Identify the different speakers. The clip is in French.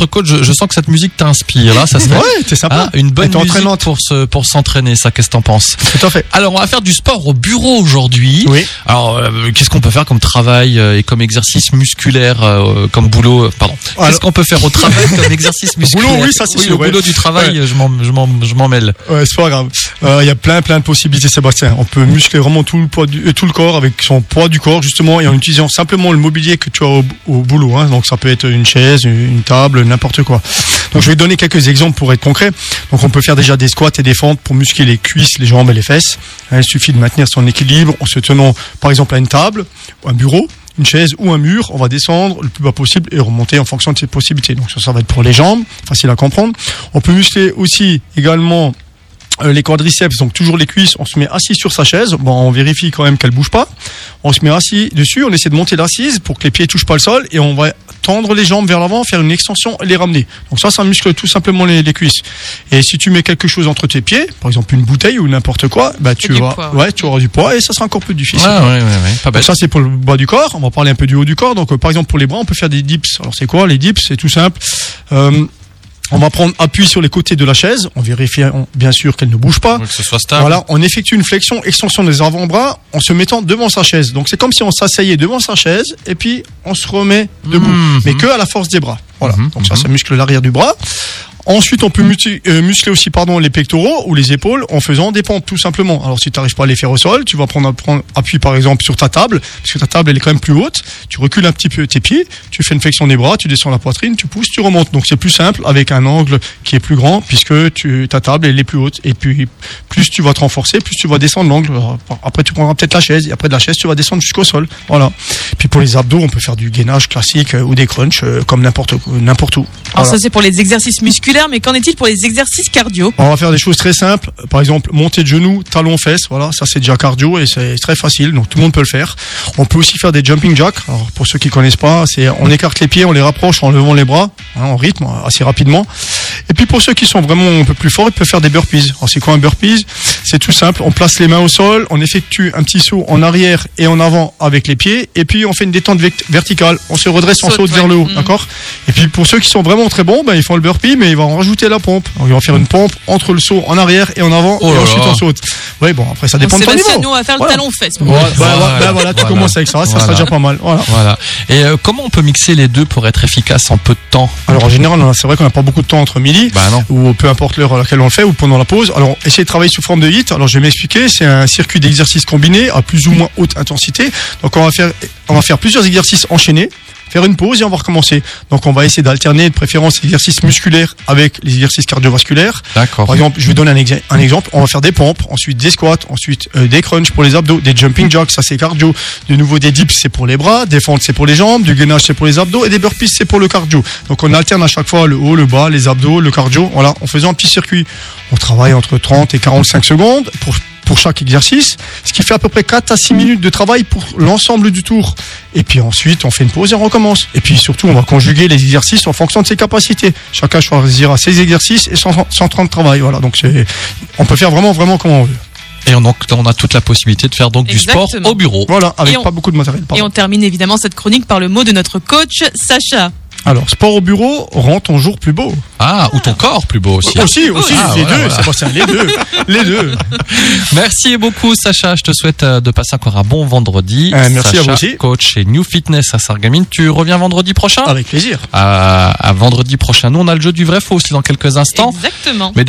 Speaker 1: notre coach, je, je sens que cette musique t'inspire. Là, ça serait
Speaker 2: Ouais, c'est sympa.
Speaker 1: hein, une bonne musique pour se pour s'entraîner. Ça, qu'est-ce que t'en penses?
Speaker 2: Tout à fait.
Speaker 1: Alors, on va faire du sport au bureau aujourd'hui.
Speaker 2: Oui.
Speaker 1: Alors, euh, qu'est-ce qu'on peut faire comme travail euh, et comme exercice musculaire, euh, comme boulot euh, Pardon. Qu'est-ce
Speaker 2: Alors-
Speaker 1: qu'on peut faire au travail comme exercice musculaire
Speaker 2: boulot, oui, ça, c'est
Speaker 1: oui,
Speaker 2: sûr,
Speaker 1: Au
Speaker 2: ouais.
Speaker 1: boulot du travail, je m'en je m'en je m'en mêle.
Speaker 2: Ouais, c'est pas grave. Euh, Il y a plein, plein de possibilités, Sébastien. On peut muscler vraiment tout le poids, du, euh, tout le corps avec son poids du corps, justement, et en utilisant simplement le mobilier que tu as au, au boulot. Hein. Donc, ça peut être une chaise, une table, n'importe quoi. Donc, je vais donner quelques exemples pour être concret. Donc, on peut faire déjà des squats et des fentes pour muscler les cuisses, les jambes et les fesses. Il suffit de maintenir son équilibre en se tenant, par exemple, à une table, un bureau, une chaise ou un mur. On va descendre le plus bas possible et remonter en fonction de ses possibilités. Donc, ça, ça va être pour les jambes, facile à comprendre. On peut muscler aussi également euh, les quadriceps, donc toujours les cuisses, on se met assis sur sa chaise. Bon, on vérifie quand même qu'elle bouge pas. On se met assis dessus, on essaie de monter l'assise pour que les pieds touchent pas le sol et on va tendre les jambes vers l'avant, faire une extension et les ramener. Donc ça, ça muscle tout simplement les, les cuisses. Et si tu mets quelque chose entre tes pieds, par exemple une bouteille ou n'importe quoi, bah tu
Speaker 3: poids,
Speaker 2: ouais, tu auras du poids et ça sera encore plus difficile.
Speaker 1: Ouais, ouais, ouais, ouais, pas
Speaker 2: Donc ça c'est pour le bas du corps. On va parler un peu du haut du corps. Donc euh, par exemple pour les bras, on peut faire des dips. Alors c'est quoi les dips? C'est tout simple. Euh, on va prendre appui sur les côtés de la chaise. On vérifie on- bien sûr qu'elle ne bouge pas.
Speaker 1: Faut Que ce soit stable.
Speaker 2: Voilà, on effectue une flexion, extension des avant-bras en se mettant devant sa chaise. Donc c'est comme si on s'asseyait devant sa chaise et puis on se remet debout,
Speaker 1: Mhm.
Speaker 2: mais que à la force des bras. Voilà.
Speaker 1: Mhm,
Speaker 2: Donc ça, ça muscle l'arrière du bras. Ensuite, on peut muti- euh, muscler aussi pardon les pectoraux ou les épaules en faisant des pompes tout simplement. Alors si tu n'arrives pas à les faire au sol, tu vas prendre, prendre appui par exemple sur ta table, parce que ta table elle est quand même plus haute. Tu recules un petit peu tes pieds, tu fais une flexion des bras, tu descends la poitrine, tu pousses, tu remontes. Donc c'est plus simple avec un angle qui est plus grand puisque tu, ta table elle est plus haute. Et puis plus tu vas te renforcer, plus tu vas descendre l'angle. Alors, Après tu prendras peut-être la chaise et après de la chaise tu vas descendre jusqu'au sol. Voilà. Puis pour les abdos, on peut faire du gainage classique euh, ou des crunchs euh, comme n'importe n'importe où.
Speaker 3: Alors
Speaker 2: Voilà.
Speaker 3: ça c'est pour les exercices musculaires, mais qu'en est-il pour les exercices cardio?
Speaker 2: On va faire des choses très simples. Par exemple, monter de genoux, talons fesses. Voilà, ça c'est déjà cardio et c'est très facile. Donc tout le monde peut le faire. On peut aussi faire des jumping jacks. Alors pour ceux qui connaissent pas, c'est on écarte les pieds, on les rapproche en levant les bras, hein, en rythme, assez rapidement. Et puis pour ceux qui sont vraiment un peu plus forts, ils peuvent faire des burpees. Alors c'est quoi un burpees? C'est tout simple. On place les mains au sol, on effectue un petit saut en arrière et en avant avec les pieds, et puis on fait une détente vect- verticale. On se redresse, on
Speaker 3: Saute,
Speaker 2: saute vers le haut,
Speaker 3: Mhm.
Speaker 2: d'accord? Et puis pour ceux qui sont vraiment très bons, ben, ils font le burpee, mais ils vont rajouter la pompe. Donc, ils vont faire une pompe entre le saut en arrière et en avant,
Speaker 1: Oh
Speaker 2: et ensuite on saute. Oui, bon après ça
Speaker 3: Bon,
Speaker 2: dépend de ton niveau.
Speaker 3: nous on va faire
Speaker 2: Voilà.
Speaker 3: le talon fesse.
Speaker 2: Ouais, bah,
Speaker 1: Voilà.
Speaker 2: bah, voilà, tu
Speaker 1: Voilà.
Speaker 2: Avec ça, ça
Speaker 1: Voilà.
Speaker 2: sera déjà pas mal. Voilà.
Speaker 1: Voilà. Et euh, comment on peut mixer les deux pour être efficace en peu de temps?
Speaker 2: Alors en général, c'est vrai qu'on n'a pas beaucoup de temps entre midi.
Speaker 1: Bah
Speaker 2: ou peu importe l'heure à laquelle on le fait ou pendant la pause. Alors, essayez de travailler sous forme de hit. Alors, je vais m'expliquer. C'est un circuit d'exercices combinés à plus ou moins haute intensité. Donc, on va faire, on va faire plusieurs exercices enchaînés. Faire une pause et on va recommencer. Donc, on va essayer d'alterner de préférence les exercices musculaires avec les exercices cardiovasculaires.
Speaker 1: D'accord.
Speaker 2: Par exemple, je vais donner un exemple. On va faire des pompes, ensuite des squats, ensuite euh, des crunchs pour les abdos, des jumping jacks, ça c'est cardio. De nouveau des dips, c'est pour les bras, des fentes, c'est pour les jambes, du gainage, c'est pour les abdos, et des burpees, c'est pour le cardio. Donc on alterne à chaque fois le haut, le bas, les abdos, le cardio. Voilà, en faisant un petit circuit. On travaille entre 30 et 45 secondes pour pour chaque exercice, ce qui fait à peu près 4 à 6 minutes de travail pour l'ensemble du tour. Et puis ensuite, on fait une pause et on recommence. Et puis surtout, on va conjuguer les exercices en fonction de ses capacités. Chacun choisira ses exercices et son, son temps de travail. Voilà, donc c'est, on peut faire vraiment, vraiment comme on veut.
Speaker 1: Et on, donc, on a toute la possibilité de faire donc du sport au bureau.
Speaker 2: Voilà, avec
Speaker 3: on-
Speaker 2: pas beaucoup de matériel.
Speaker 3: Et on termine évidemment cette chronique par le mot de notre coach Sacha.
Speaker 2: Alors, sport au bureau rend ton jour plus beau.
Speaker 1: Ah, ou ton corps plus beau aussi.
Speaker 2: Aussi, aussi,
Speaker 1: Ah,
Speaker 2: les
Speaker 1: voilà,
Speaker 2: deux,
Speaker 1: voilà.
Speaker 2: Sébastien, les deux, les deux.
Speaker 1: Merci beaucoup Sacha, je te souhaite euh, de passer encore un bon vendredi.
Speaker 2: Euh, merci à
Speaker 1: Sacha,
Speaker 2: vous aussi.
Speaker 1: coach chez New Fitness à Sargamine. Tu reviens vendredi prochain?
Speaker 2: Avec plaisir.
Speaker 1: à, à vendredi prochain. Nous on a le jeu du vrai faux aussi dans quelques instants.
Speaker 3: Exactement.